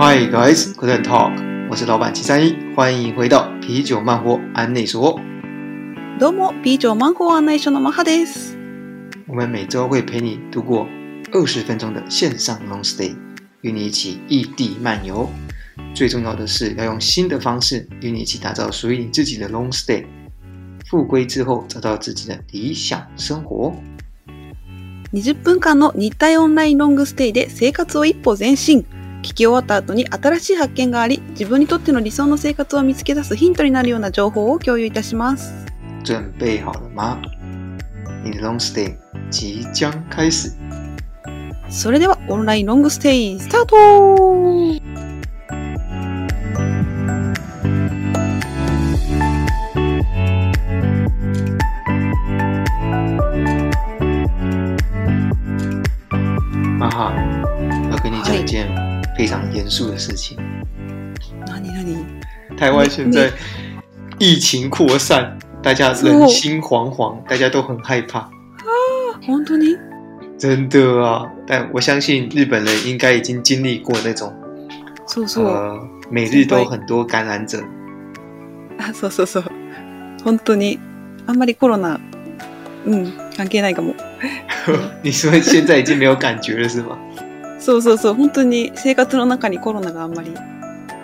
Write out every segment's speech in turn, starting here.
Hi guys, good talk。我是老板七三一，欢迎回到啤酒漫活案内所。どうも、啤酒マンゴー案内所のマハです。我们每周会陪你度过二十分钟的线上 long stay，与你一起异地漫游。最重要的是要用新的方式与你一起打造属于你自己的 long stay。复归之后，找到自己的理想生活。 20分間の日体オンラインロングステイで生活を一歩前進。 聞き終わった後に新しい発見があり、自分にとっての理想の生活を見つけ出すヒントになるような情報を共有いたします。准备好了吗？你的 long stay 即将开始。それではオンラインロングステイスタート妈哈，要跟你讲一件非常严肃的事情。何何台湾现在疫情扩散，大家人心惶惶，大家都很害怕。本当に真的啊！但我相信日本人应该已经经历过那种そうそう。呃，每日都很多感染者。あそうそうそう。本当に、あんまりコロナ、うん、関係ないかも。你说现在已经没有感觉了是吗？ そうそうそう。本当に生活の中にコロナがあんまり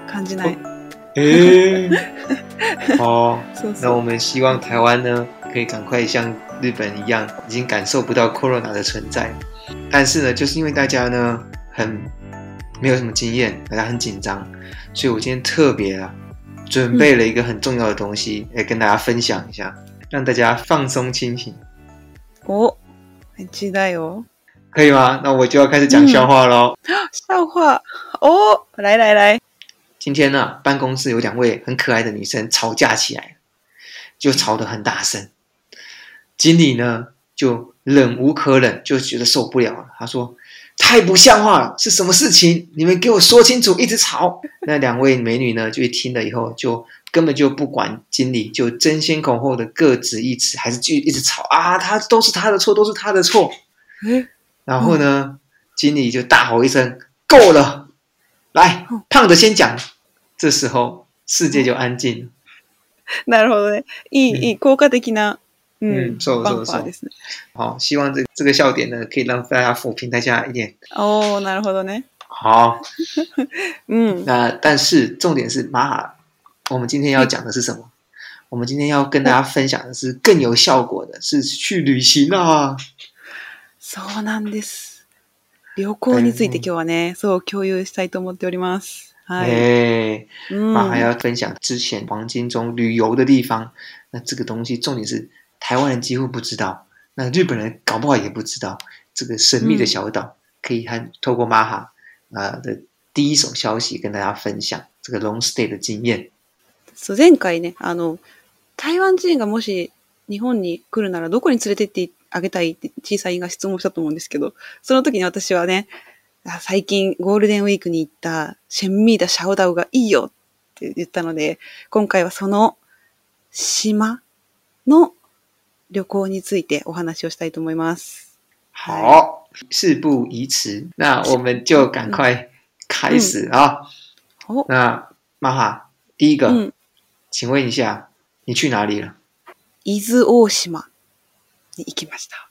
感じない。诶、哦，そうそう。那我们希望台湾呢，可以赶快像日本一样，已经感受不到 corona 的存在。但是呢，就是因为大家呢很没有什么经验，大家很紧张，所以我今天特别啊准备了一个很重要的东西，来跟大家分享一下，让大家放松清醒，お、めっちゃだよ。 可以吗？那我就要开始讲笑话喽。笑话。哦、来来来。今天呢，办公室有两位很可爱的女生吵架起来，就吵得很大声。经理呢就忍无可忍，就觉得受不了了。他说：“太不像话了，是什么事情？你们给我说清楚！一直吵。”那两位美女呢，就一听了以后，就根本就不管经理，就争先恐后的各执一词，还是继续一直吵啊！他都是他的错，都是他的错。え、然后呢，经理就大吼一声：“够了！来嗯，胖的先讲。”这时候世界就安静了。なるほどね。いい、うんいい、効果的な、ううんん、そうそうそうバンパーですね。好，希望这这个笑点呢，可以让大家抚平大家一点。おー、なるほどね。好，うん。那但是重点是，马哈，我们今天要讲的是什么？我们今天要跟大家分享的是更有效果的，是去旅行啊！ そうなんです。旅行について今日はね、そう共有したいと思っております。はい。哎，うん。马哈要分享之前黄金中旅游的地方。那这个东西重点是台湾人几乎不知道，那日本人搞不好也不知道这个神秘的小岛，可以和透过马哈啊的第一手消息跟大家分享这个 long stay 的经验。そう、前回ね、あの、台湾人がもし日本に来るならどこに連れてってあげたいって小さいが質問したと思うんですけど、その時に私はね、あ最近ゴールデンウィークに行ったシェンミーダ・シャオダウがいいよって言ったので、今回はその島の旅行についてお話をしたいと思います。好，事不宜迟，那我们就赶快开始啊！お、那马哈，第一个，うん。请问一下，你去哪里了？伊豆大島に行きました。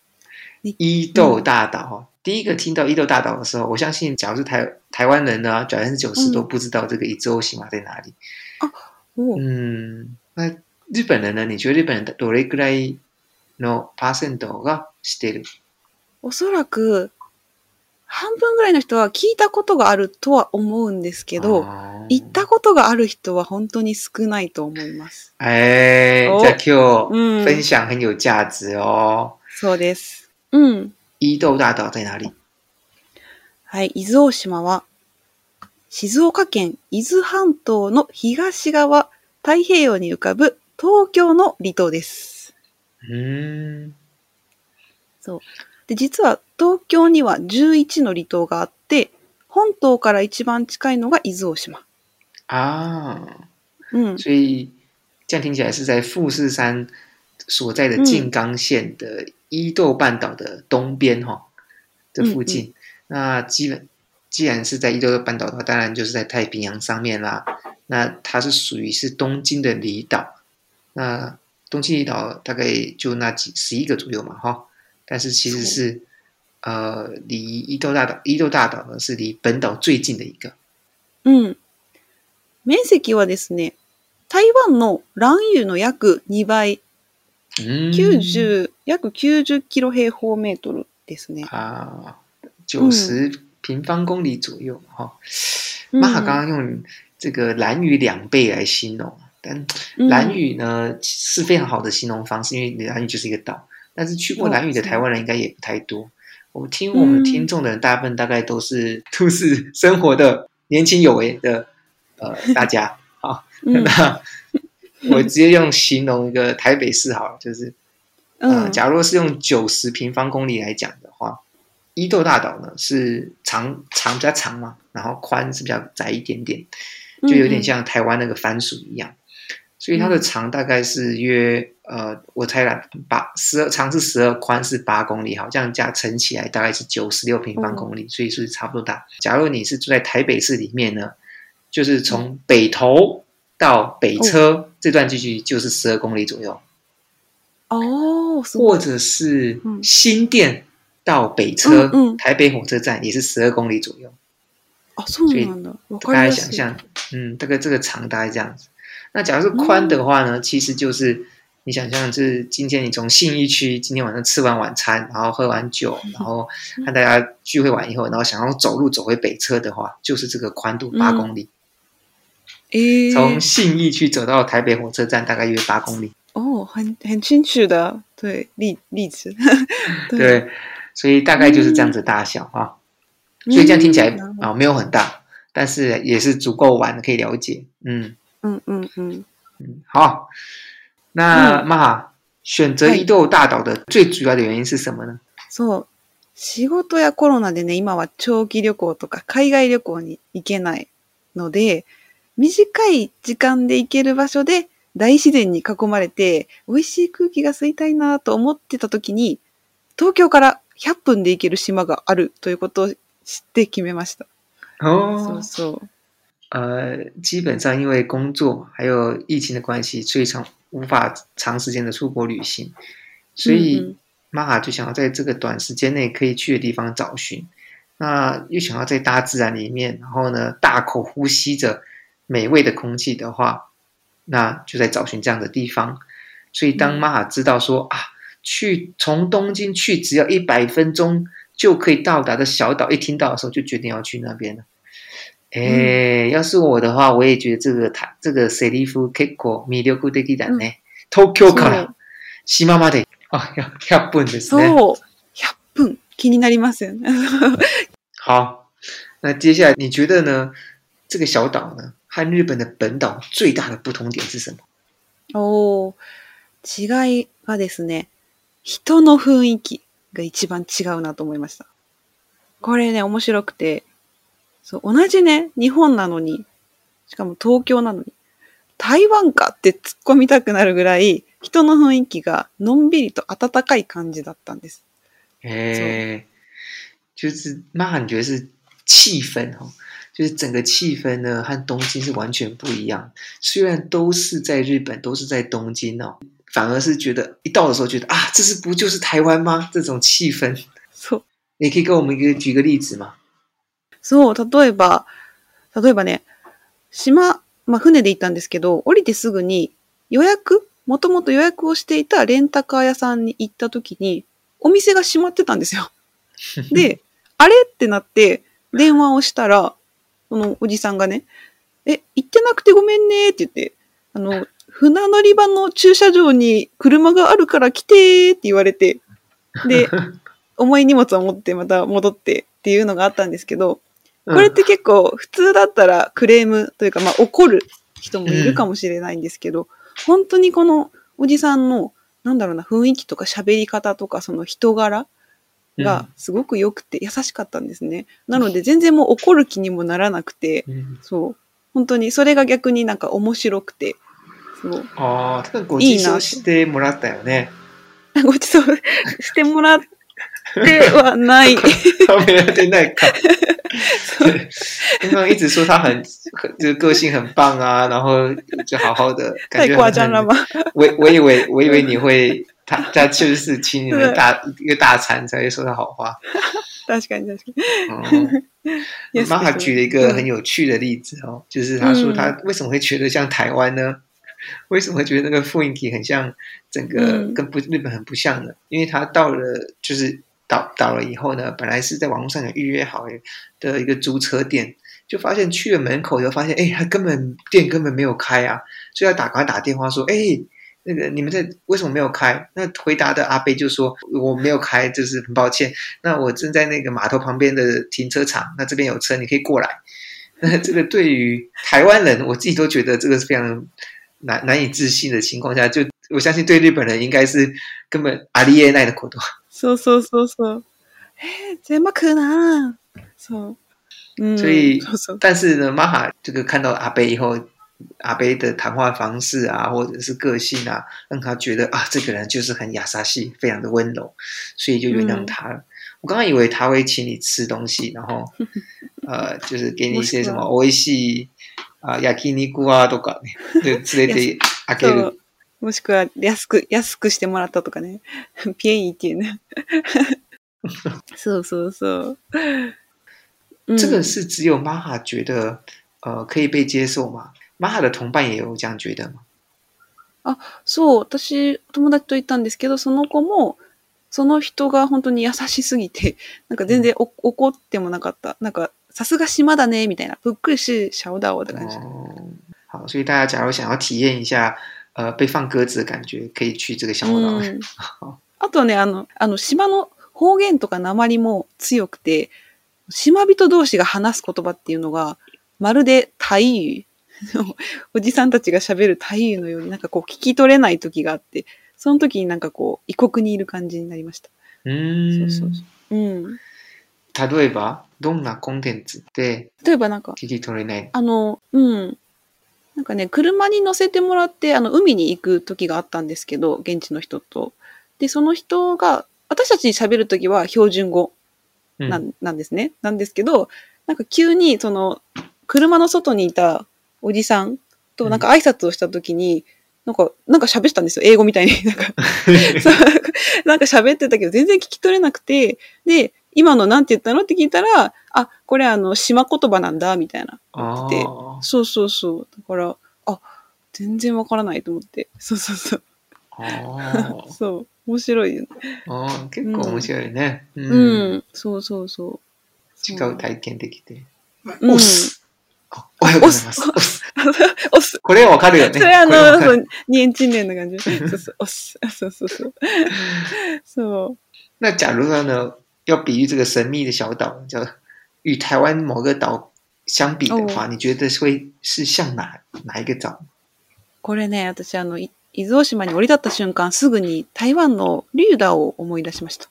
伊豆大岛哦，第一个听到伊豆大岛的时候，我相信，假如是台台湾人呢，百分之九十嗯都不知道这个伊豆大島在哪里。お嗯，那日本人呢？你觉得日本人どれくらいのパーセントが知ってる？おそらく、半分ぐらいの人は聞いたことがあるとは思うんですけど、哦行ったことがある人は本当に少ないと思います。哎，哦じゃあ今うん日分享很有价值哦。そうです。うん。伊豆大岛在哪里？はい、伊豆大島は、静岡県伊豆半島の東側、太平洋に浮かぶ東京の離島です。嗯，で、実は東京には11の離島があって、本島から一番近いのが伊豆大島。啊，うん。所以这样听起来是在富士山所在的静冈县的伊豆半岛的东边哈、这附近。那基本 既然是在伊豆半岛的话，当然就是在太平洋上面啦。那它是属于是东京的离岛，那东京离岛大概就那几十一个左右嘛，哈。 但是其实是呃，离伊豆大岛，伊豆大岛呢是离本岛最近的一个。うん。面積はですね、台湾の蘭嶼の約2倍、嗯， 90、約90キロ平方メートルですね。啊，九十平方公里左右哈。うん玛哈刚刚用这个蓝屿两倍来形容，但蓝屿呢是非常好的形容方式，因为蓝屿就是一个岛。 但是去过蓝屿的台湾人应该也不太多。我听我们听众的人，大部分大概都是都市生活的年轻有为的呃大家。好，うん那我直接用形容一个台北市好了，就是呃，うん假如是用九十平方公里来讲的话，伊豆大岛呢是长长比较长嘛，然后宽是比较窄一点点，就有点像台湾那个番薯一样，所以它的长大概是约 呃，我猜啦，八十二长是十二，宽是八公里，好，这样加乘起来大概是九十六平方公里，所以是差不多大。假如你是住在台北市里面呢，就是从北投到北车、这段距离就是十二公里左右。おー、すごい。或者是嗯新店到北车，嗯嗯台北火车站也是十二公里左右。あ、そうなんだ。わか大りやすい。家想象，嗯，大概这个长大概这样子。那假如是宽的话呢，其实就是 你想象，是今天你从信义区今天晚上吃完晚餐，然后喝完酒，然后和大家聚会完以后，然后想要走路走回北车的话，就是这个宽度八公里。え从ー、信义区走到台北火车站大概约八公里。哦，很很清楚的，对例例子。对，所以大概就是这样子大小啊。嗯，所以这样听起来嗯啊、没有很大，但是也是足够玩的，可以了解。嗯うんうんうん。嗯，好。 那嗯妈哈选择伊豆大岛的最主要的原因是什么呢？そう。仕事やコロナでね、今は長期旅行とか海外旅行に行けないので、短い時間で行ける場所で大自然に囲まれて、美味しい空気が吸いたいなと思ってた時に、東京から100分で行ける島があるということを知って決めました。そ哦う，そう。呃，基本上因为工作还有疫情的关系，所以长无法长时间的出国旅行，所嗯以妈哈就想要在这个短时间内可以去的地方找寻。那又想要在大自然里面，然后呢大口呼吸着美味的空气的话，那就在找寻这样的地方。所以当妈哈知道说啊，去从东京去只要一百分钟就可以到达的小岛，一听到的时候就决定要去那边了。哎、要是我的话，我也觉得这个台这个セリフ結構魅力的だね。東京から島まであ100分ですね。そう。100分。気になりますよね。好，那接下来你觉得呢？这个小岛呢，和日本的本岛最大的不同点是什么？おー違いはですね、人の雰囲気が一番違うなと思いました。これね、面白くて、そう、同じね、日本なのに、しかも東京なのに、台湾かって突っ込みたくなるぐらい、人の雰囲気がのんびりと温かい感じだったんです。哎，就是妈，你觉得是气氛哦？就是整个气氛呢，和东京是完全不一样。虽然都是在日本，都是在东京哦，反而是觉得一到的时候觉得啊，这是不就是台湾吗？这种气氛，そう。你可以给我们一个举个例子吗？そう、例えば、例えばね、島、まあ船で行ったんですけど、降りてすぐに予約、もともと予約をしていたレンタカー屋さんに行った時に、お店が閉まってたんですよ。で、あれ？ってなって、電話をしたら、そのおじさんがね、え、行ってなくてごめんねって言って、あの、船乗り場の駐車場に車があるから来てって言われて、で、重い荷物を持ってまた戻ってっていうのがあったんですけど、これって結構普通だったらクレームというか、まあ怒る人もいるかもしれないんですけど、本当にこのおじさんの、なんだろうな、雰囲気とか喋り方とかその人柄がすごく良くて優しかったんですね。なので全然もう怒る気にもならなくて、嗯，そう。本当にそれが逆になんか面白くて、そう。哦，这个ご馳走してもらったよね。ごちそうしてもらっ てはない。食べられてないか。 对，刚刚一直说他很很就是个性很棒啊，然后就好好的，感觉太夸张了吗？我我以为我以为你会他他就是请你们大一个大餐才会说他好话。確かに確かに。哦，也是妈妈举了一个很有趣的例子哦，就是他说嗯他为什么会觉得像台湾呢？为什么会觉得那个复印体很像整个嗯跟不日本很不像呢？因为他到了就是 到到了以后呢，本来是在网络上有预约好的一个租车店，就发现去了门口以后发现，哎，他根本店根本没有开啊，所以要打赶快打电话说，哎。那个你们在为什么没有开？那回答的阿贝就说我没有开，就是很抱歉。那我正在那个码头旁边的停车场，那这边有车，你可以过来。那 这个对于台湾人，我自己都觉得这个是非常难难以置信的情况下，就我相信对日本人应该是根本阿里耶奈的活动。そうそうそうそう。えー、全部食うなそう。うん。所以そうそう。但是呢，玛哈这个看到阿贝以后，阿贝的谈话方式啊，或者是个性啊，让他觉得啊，这个人就是很雅萨系，非常的温柔，所以就原谅他了。我刚刚以为他会请你吃东西，然后呃，就是给你一些什么欧系啊、焼き肉啊とかね、で連れてあげそるう。 もしくは安く、安くしてもらったとかね。便宜っていうね。そうそうそう。うん这个是只有玛哈觉得呃可以被接受吗？玛哈的同伴也有这样觉得吗？そう、私、友達と行ったんですけど、その子も、その人が本当に優しすぎて、なんか全然お怒ってもなかった。なんか、さすが島だね、みたいな。ぷっくりし、シャウダオ的感じ。哦，好，所以大家假如想要体验一下呃被放鸽子的感觉，可以去这个小岛。うん あとね、あの、あの、島の方言とか鉛も強くて、島人同士が話す言葉っていうのが、まるでタイユ。おじさんたちが喋るタイユのようになんかこう聞き取れない時があって、その時になんかこう異国にいる感じになりました。うそうそう。うん。例えばどんなコンテンツで例えばなんか、聞き取れない？あの、うん。なんかね、車に乗せてもらって、あの、海に行く時があったんですけど、現地の人と。で、その人が、私たちに喋る時は標準語うんなんなんですね。なんですけど、なんか急に、その、車の外にいたおじさんとなんか挨拶をした時に、なんか、なんか喋ってたんですよ。英語みたいに。なんか、なんか喋ってたけど、全然聞き取れなくて、で、今のなんて言ったの？って聞いたら、あ、これあの、島言葉なんだ、みたいな。で哦そうそうそう。だから、あ、全然わからないと思って。そうそうそう。哦 そう。面白いよね。哦，結構面白いね。ううんん。そうそうそう。違う体験できて。うんオス。あおはようございます。オス。お す。これわかるよね。それあの、そう、年賃年な感じ。そうそう、おす。そうそうそう。そう。那假如说呢，要比喻这个神秘的小岛，叫与台湾某个岛相比的话，你觉得会是像哪哪一个岛？これね、私あの、い伊豆大島に降り立った瞬間、すぐに台湾のリュを思い出しました。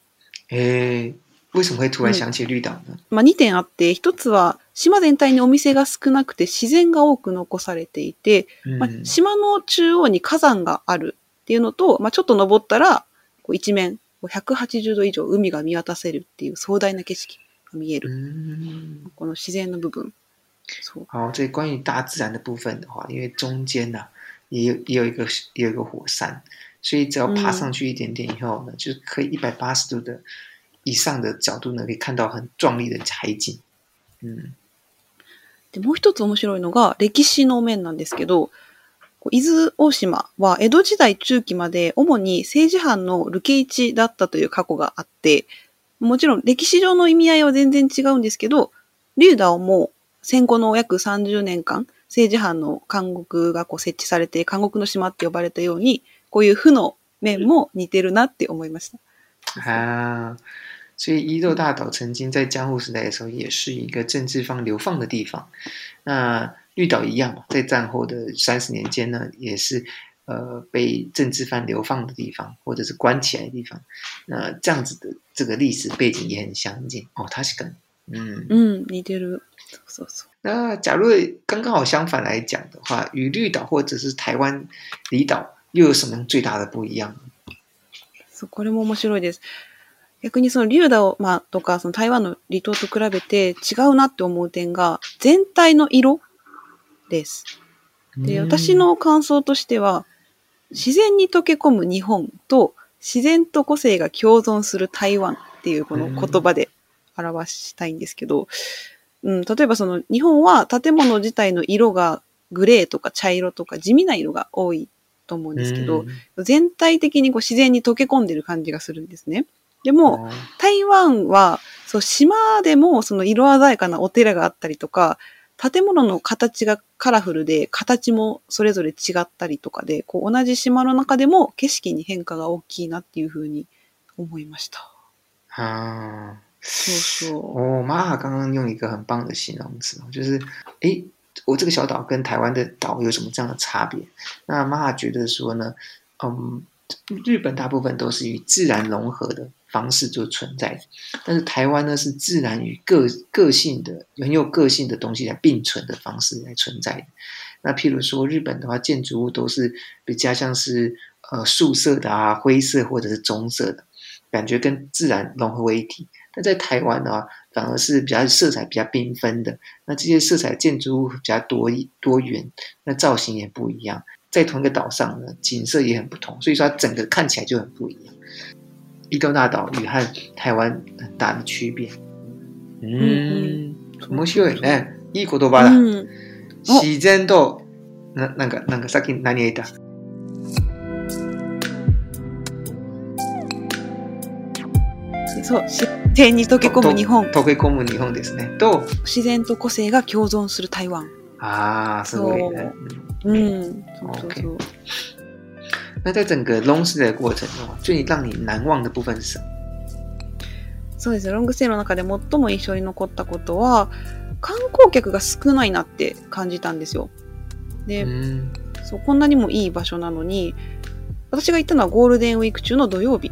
诶，为什么会突然想起绿岛呢？まあ、2点あって、1つは島全体にお店が少なくて自然が多く残されていて、まあ嗯，島の中央に火山があるっていうのと、まあ、ちょっと登ったら、こう一面、180度以上海が見渡せるっていう壮大な景色が見える。嗯，この自然の部分。そう。好，这关于大自然的部分的话，因为中间呢、也有也有一个也有一个火山，所以只要爬上去一点点以后呢，就是可以一百八十度的以上的角度呢，可以看到很壮丽的海景。嗯で、もう一つ面白いのが歴史の面なんですけど、伊豆大島は江戸時代中期まで主に政治犯の流刑地だったという過去があって、もちろん歴史上の意味合いは全然違うんですけど、リュウダオも戦後の約30年間、政治犯の監獄がこう設置されて、監獄の島って呼ばれたように、こういう負の面も似てるなって思いました。啊，所以伊豆大岛曾经在江户时代的时候，也是一个政治方流放的地方。那绿岛一样嘛，在战后的三十年间呢，也是呃被政治犯流放的地方，或者是关起来的地方。那这样子的这个历史背景也很相近哦。它是跟嗯，うん、似てる。そうそうそう。那假如刚刚好相反来讲的话，与绿岛或者是台湾离岛又有什么最大的不一样呢？そう、これも面白いです。 逆にそのリュウダオ、まあ、とか、その台湾の離島と比べて違うなって思う点が、全体の色 です。で、私の感想としては、自然に溶け込む日本と自然と個性が共存する台湾っていうこの言葉で表したいんですけど、うん、例えばその日本は建物自体の色がグレーとか茶色とか地味な色が多いと思うんですけど、全体的にこう自然に溶け込んでる感じがするんですね。でも、台湾は、そう、島でもその色鮮やかなお寺があったりとか、建物の形がカラフルで、形もそれぞれ違ったりとかで、こう同じ島の中でも景色に変化が大きいなっていうふうに思いました。啊，そうそう。哦，玛哈刚刚用一个很棒的形容词，就是诶，我这个小岛跟台湾的岛有什么这样的差别？那玛哈觉得说呢，嗯，日本大部分都是与自然融合的方式就存在，但是台湾呢是自然与个个性的很有个性的东西来并存的方式来存在的。那譬如说日本的话，建筑物都是比较像是呃素色的啊、灰色或者是棕色的，感觉跟自然融合为一体。但在台湾的话，反而是比较色彩比较缤纷的。那这些色彩建筑物比较多多元，那造型也不一样。在同一个岛上呢，景色也很不同，所以说它整个看起来就很不一样。伊豆大岛与和台湾很大的区別。うん、面白いね。いい言葉だ。うん。自然と、ななんか、なんかさっき何言った？そう、自然に溶け込む日本、溶け込む日本ですね。と、自然と個性が共存する台湾。啊，すごいね。うん。そうそうそう。那在整个 long stay 的过程中，最让你难忘的部分是什么？そうですね。ロングステイの中で最も印象に残ったことは、観光客が少ないなって感じたんですよ。で、嗯そう、こんなにもいい場所なのに、私が行ったのはゴールデンウィーク中の土曜日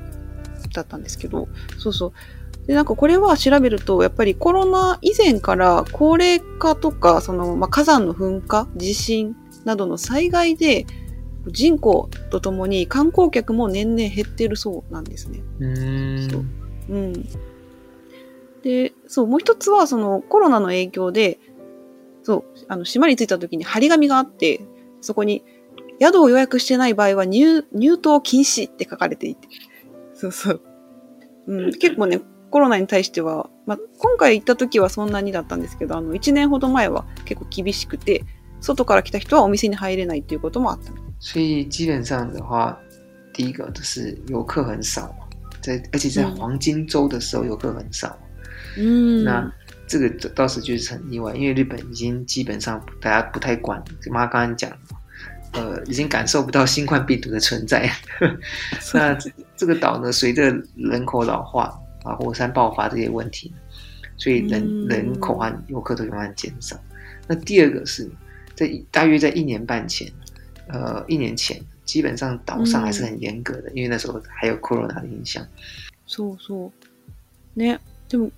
だったんですけど、そうそう。で、なんかこれは調べると、やっぱりコロナ以前から高齢化とか、その、まあ、火山の噴火、地震などの災害で、人口とともに観光客も年々減ってるそうなんですね。嗯そううん。で、そう、もう一つは、そのコロナの影響で、そう、あの、島に着いた時に張り紙があって、そこに、宿を予約してない場合は入、入島禁止って書かれていて。そうそう。うん、結構ね、コロナに対しては、まあ、今回行った時はそんなにだったんですけど、あの、1年ほど前は結構厳しくて、外から来た人はお店に入れないっていうこともあったみたい。所以基本上的话，第一个就是游客很少嘛，在而且在嗯黄金周的时候游客很少。うん。那这个倒是就是很意外，因为日本已经基本上大家不太管，妈刚刚讲的嘛，呃，已经感受不到新冠病毒的存在。そう那这这个岛呢，随着人口老化啊、火山爆发这些问题，所以人、嗯人口和游客都慢慢减少。那第二个是在大约在一年半前， 呃，一年前，基本上岛上还是很严格的，因为那时候还有 corona 的影响。そうそう。ね。でも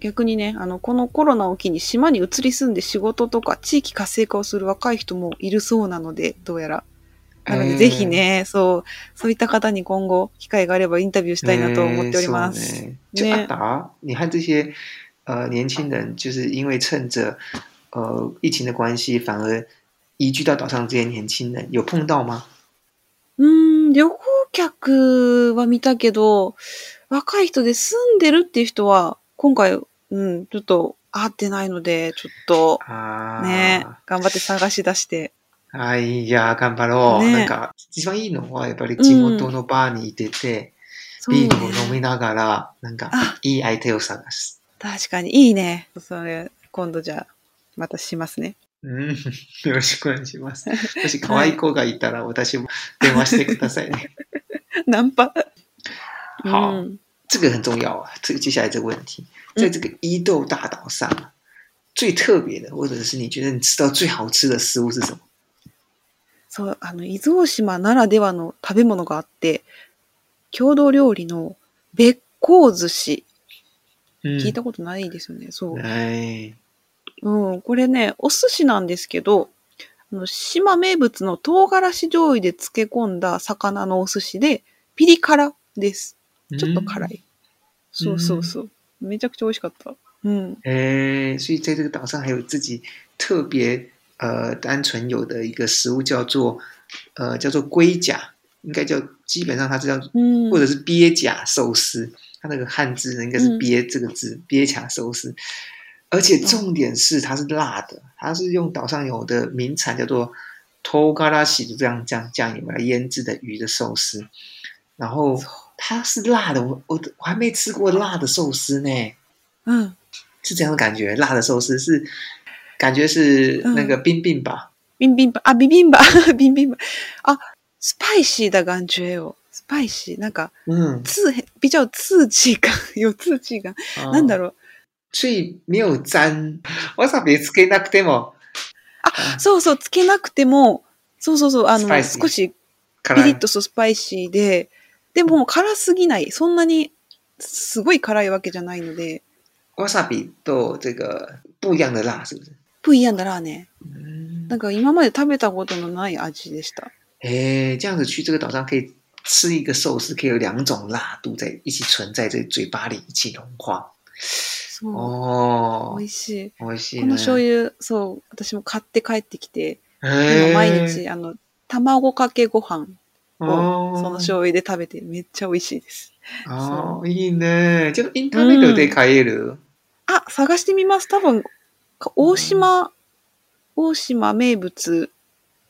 逆にね、あの、このコロナを機に島に移り住んで仕事とか地域活性化をする若い人もいるそうなので、どうやら。なので、えーぜひね、そう、そういった方に今後、機会があればインタビューしたいなと思っております。欸そうね达，你和这些呃年轻人，就是因为趁着呃疫情的关系，反而移居到岛上这些年轻人，有碰到吗？うーん、旅行客は見たけど、若い人で住んでるっていう人は、今回、うん、ちょっと会ってないので、ちょっと、啊，ね、頑張って探し出して。哎呀、頑張ろう。ねなんか一番いいのはやっぱり地元のバーにいてて、そうねビールを飲みながら、なんかあいい相手を探す。確かに、いいね。それ、今度じゃあ、またしますね。うん、よろしくお願いします。もし可愛い子がいたら私も電話してくださいね。ナンパ。好うん这个很重要啊。这个接下来这个问题，在这个伊豆大岛上，最特别的，或者是你觉得你吃到最好吃的食物是什么？そう、あの、伊豆大島ならではの食べ物があって、郷土料理のべっこう寿司。聞いたことないですよね。そう。哎，うん、これね、お寿司なんですけど、あの島名物の唐辛子醤油で漬け込んだ魚のお寿司で、ピリ辛です。ちょっと辛い。い。そうそうそう。めちゃくちゃ美味しかった。うん。哎，所以在这个岛上还有自己特别呃单纯有的一个食物叫做呃叫做龟甲，应该叫基本上它是叫うん。或者是鳖甲寿司，它那个汉字呢应该是嗯鳖这个字，鳖甲寿司。而且重点是它是辣的，它是用岛上有的名产叫做 togarashi 就这样这样酱油来腌制的鱼的寿司，然后它是辣的，我我我还没吃过辣的寿司呢。うん。是这样的感觉，辣的寿司是感觉是那个冰冰吧，ビンビンバ、あ、ビビンバ、ビンビンバ。あ、スパイシー的感觉よ。スパイシー。なんか、嗯，刺、比较刺激感。有刺激感。なんだろう， ろう。所以没有沾わさびつけなくてもあ、そうそう、つけなくても、そうそうそう、あの少しピリッとスパイシーで、でも辛すぎない。そんなにすごい辛いわけじゃないので、わさびと这个不一样的辣，是不是？不一样だらね。嗯なんか今まで食べたことのない味でした。哎，这样子去这个岛上可以吃一个寿司，可以有两种辣度在一起存在这嘴巴里一起融化。そう。哦美，味しい。美味しいね。この醤油、そう、私も買って帰ってきて、毎日、あの、卵かけご飯哦をその醤油で食べてめっちゃ美味しいです。哦，いいね。就インターネットで買える？あ、探してみます。多分、か大島、大島名物、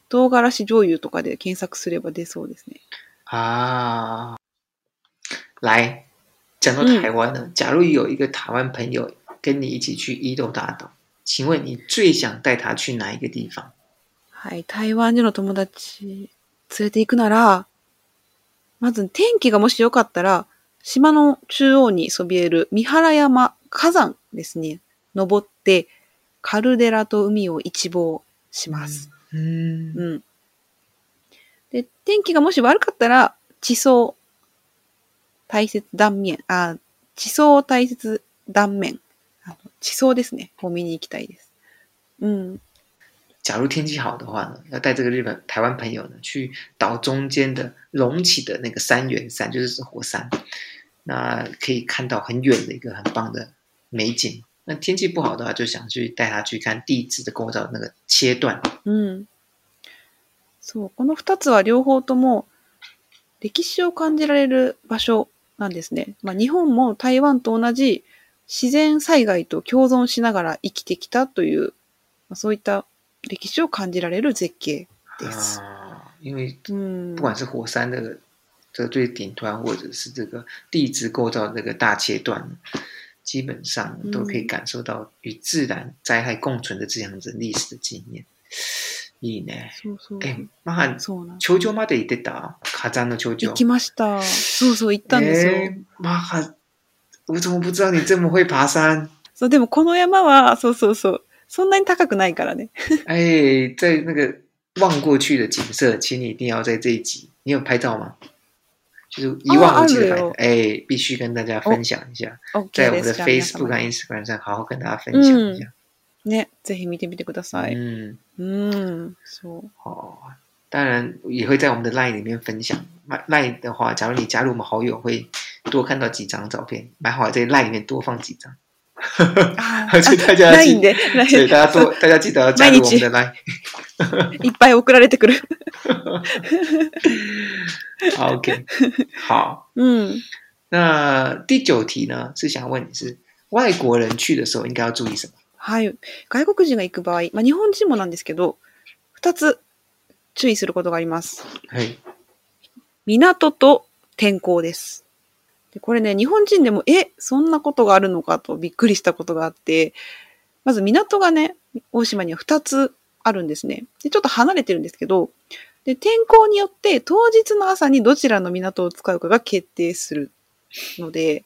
唐辛子醤油とかで検索すれば出そうですね。啊，来，讲到嗯台湾呢，假如有一个台湾朋友跟你一起去伊豆大岛，请问你最想带他去哪一个地方？はい、台湾での友達連れて行くなら、まず天気がもし良かったら、島の中央にそびえる三原山火山ですね。登って、カルデラと海を一望します。嗯うん。で、天気がもし悪かったら、地層、大切断面、あ、地層大切断面。あの地層ですね。を見に行きたいです。うん。假如天气好的话呢，要带这个日本台湾朋友呢去岛中间的隆起的那个山原山，就是指火山，那可以看到很远的一个很棒的美景。那天气不好的话，就想去带他去看地质的构造那个切断。うん。そう、この二つは両方とも歴史を感じられる場所なんですね。まあ、日本も台湾と同じ自然災害と共存しながら生きてきたという、まあ、そういった歴史を感じられる絶景です。啊，因为うん不。管是火山的这个最顶端，或者是这个地质构造的这个大切断，基本上都可以感受到与自然灾害共存的这样子历史的经验。いいね。そうそう。え、マハン、そうなん頂上まで行ってた？火山の頂上。行きました。そうそう、行ったんですよ。えーマハ、我怎么不知道你这么会爬山？そう、でもこの山は、そうそうそう。そんなに高くないからね。哎，在那个望过去的景色，请你一定要在这一集，你有拍照吗？就是一望无际的拍照，哎、必须跟大家分享一下。在我们的 Facebook 様和 Instagram 上好好跟大家分享一下。ね、ぜひ見てみてください。嗯，うん、そう。哦，当然也会在我们的 LINE 里面分享。LINE 的话，假如你加入我们好友，会多看到几张照片，蛮好，在 LINE 里面多放几张。あ所以大家ない记んで、ない所以大家多，大家记得要加入我们的 LINE。いっぱい送られてくる。好 OK，好。うん。那第九题呢，是想问你是外国人去的时候应该要注意什么？ はい。外国人が行く場合、まあ、日本人もなんですけど、二つ注意することがあります。はい。港と天候です。でこれね、日本人でも、え、そんなことがあるのかとびっくりしたことがあって、まず港がね、大島には2つあるんですね。で、ちょっと離れてるんですけど、で、天候によって当日の朝にどちらの港を使うかが決定するので、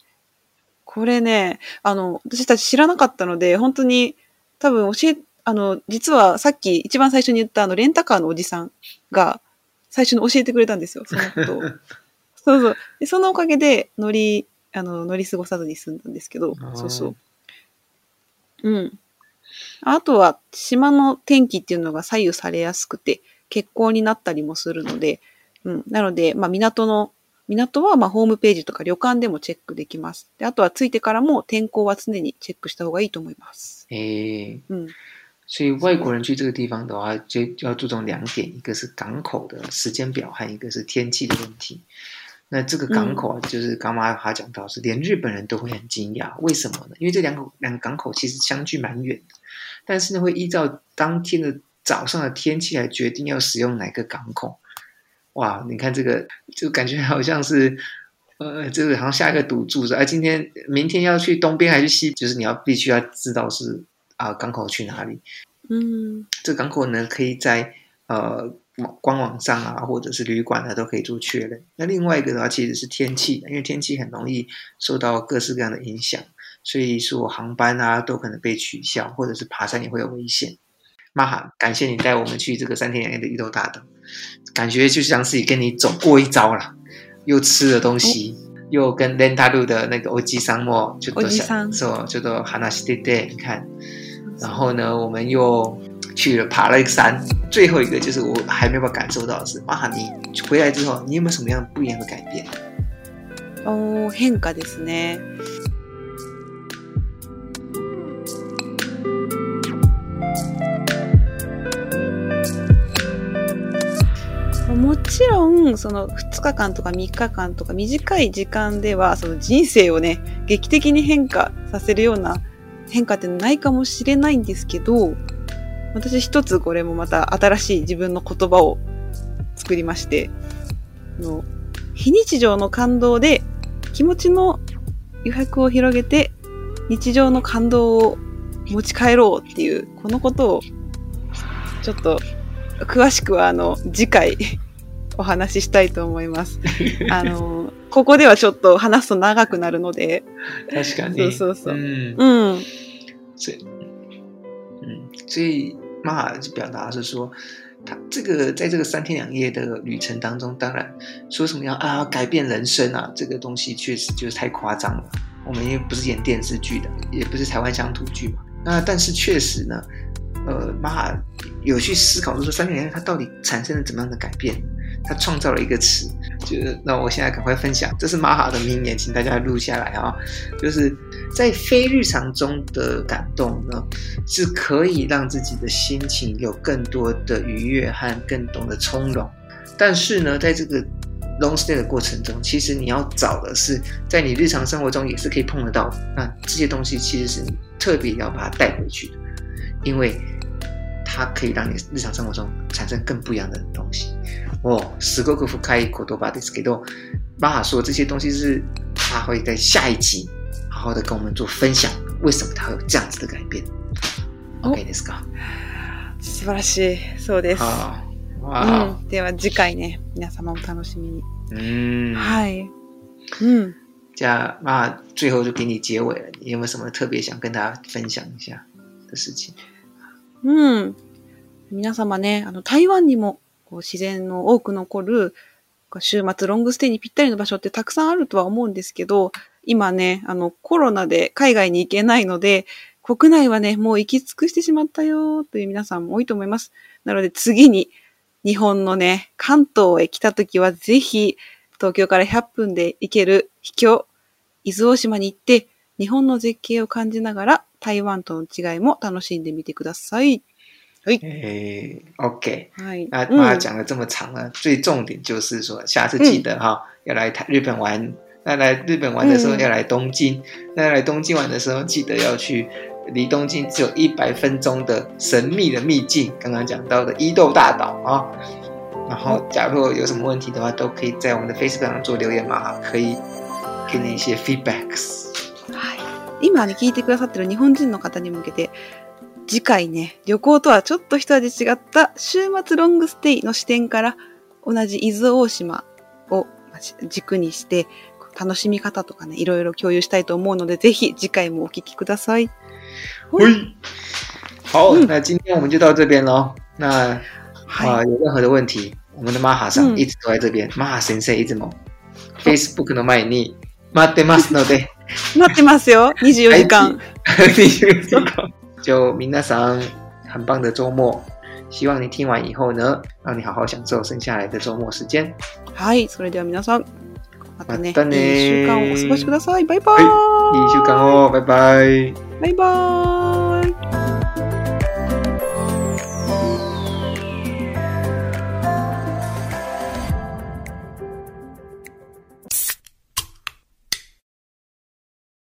これね、あの、私たち知らなかったので、本当に多分教え、あの、実はさっき一番最初に言ったあの、レンタカーのおじさんが最初に教えてくれたんですよ、そのことを。そうそう。で、そのおかげで乗り、あの、乗り過ごさずに済んだんですけどそうそう。うん。あとは、島の天気っていうのが左右されやすくて、欠航になったりもするので、うん。なので、まあ、港の港はまあホームページとか旅館でもチェックできます。であとは着いてからも天候は常にチェックした方がいいと思います。诶，うん。所以外国人去这个地方的话，就要注重两点，一个是港口的时间表，和一个是天气的问题。那这个港口啊，就是刚妈他讲到，是连日本人都会很惊讶，为什么呢？因为这两口两个港口其实相距蛮远的，但是呢，会依照当天的早上的天气来决定要使用哪个港口。 哇，你看这个，就感觉 好像是，呃，这个好像下一个赌注是，哎，今天、明天要去东边还是西，就是你要必须要知道是啊、港口去哪里。嗯。这港口呢，可以在呃官网上啊，或者是旅馆啊，都可以做确认。那另外一个的话，其实是天气，因为天气很容易受到各式各样的影响，所以说航班啊都可能被取消，或者是爬山也会有危险。玛哈，感谢你带我们去这个三天两夜的伊豆大岛，感觉就像是跟你走过一遭了，又吃了东西，又跟 l e n t a 的那个欧吉桑莫就都おじさん说就都哈纳西对对，你看，然后呢，我们又去了爬了一个山，最后一个就是我还没有办法感受到的是，玛哈，你回来之后，你有没有什么样不一样的改变？おー変化ですね。 ちろん、その2日間とか3日間とか短い時間では、その人生をね、劇的に変化させるような変化ってないかもしれないんですけど、私一つこれもまた新しい自分の言葉を作りまして、あの非日常の感動で気持ちの余白を広げて日常の感動を持ち帰ろうっていうこのことをちょっと詳しくはあの次回お話ししたいと思います。あのここではちょっと話すと長くなるので、確かに。そうそうそう嗯，うん、所以，嗯，所以玛哈就表达是说，他这个在这个三天两夜的旅程当中，当然说什么要啊改变人生啊，这个东西确实就是太夸张了。我们又不是演电视剧的，也不是台湾乡土剧嘛。那但是确实呢，呃，玛哈有去思考，就是说三天两夜它到底产生了怎么样的改变？ 他创造了一个词，就是那我现在赶快分享，这是玛哈的名言，请大家录下来啊。就是在非日常中的感动呢，是可以让自己的心情有更多的愉悦和更多的从容。但是呢，在这个 long stay 的过程中，其实你要找的是在你日常生活中也是可以碰得到。那这些东西其实是你特别要把它带回去的，因为它可以让你日常生活中产生更不一样的东西。哦，すごく深い言葉ですけど，玛哈说这些东西是他会在下一集好好的跟我们做分享，为什么他会有这样子的改变？お？OK ですか？素晴らしい。そうです。うん、では次回ね、皆様お楽しみに。嗯，はい。うん。这样那最后就给你结尾了，你有没有什么特别想跟大家分享一下的事情？うん。皆様ね、あの、台湾にもこう自然の多く残る週末ロングステイにぴったりの場所ってたくさんあるとは思うんですけど、今ね、あの、コロナで海外に行けないので、国内はね、もう行き尽くしてしまったよという皆さんも多いと思います。なので次に日本のね、関東へ来た時はぜひ東京から100分で行ける秘境、伊豆大島に行って日本の絶景を感じながら台湾との違いも楽しんでみてください。诶，OK，はい。那うん妈讲了这么长了，最重点就是说，下次记得哈、要来台日本玩。那来日本玩的时候嗯要来东京，那来东京玩的时候记得要去离东京只有一百分钟的神秘的秘境，刚刚讲到的伊豆大岛啊。然后，假如有什么问题的话，都可以在我们的 Facebook 上做留言嘛，哈，可以给你一些 feedbacks。はい。今ね、聞いてくださってる日本人の方に向けて、 次回ね、旅行とはちょっと一味違った週末ロングステイの視点から同じ伊豆大島を軸にして、楽しみ方とかね、いろいろ共有したいと思うので、ぜひ次回もお聞きください。喂，好，嗯那今天我们就到这边喽。那啊、は有任何的问题，我们的玛哈上嗯一直都在这边，玛哈先生一直猛。Facebook の前に 待ってますので。い。待ってますよ。24時間。就皆さん很棒的周末，希望你听完以后呢，让你好好享受剩下来的周末时间。はい。それでは皆さん、 またね、またねいい週間をお過ごしください。バイバーイ。いい週間を。バイバイ。バイバーイ。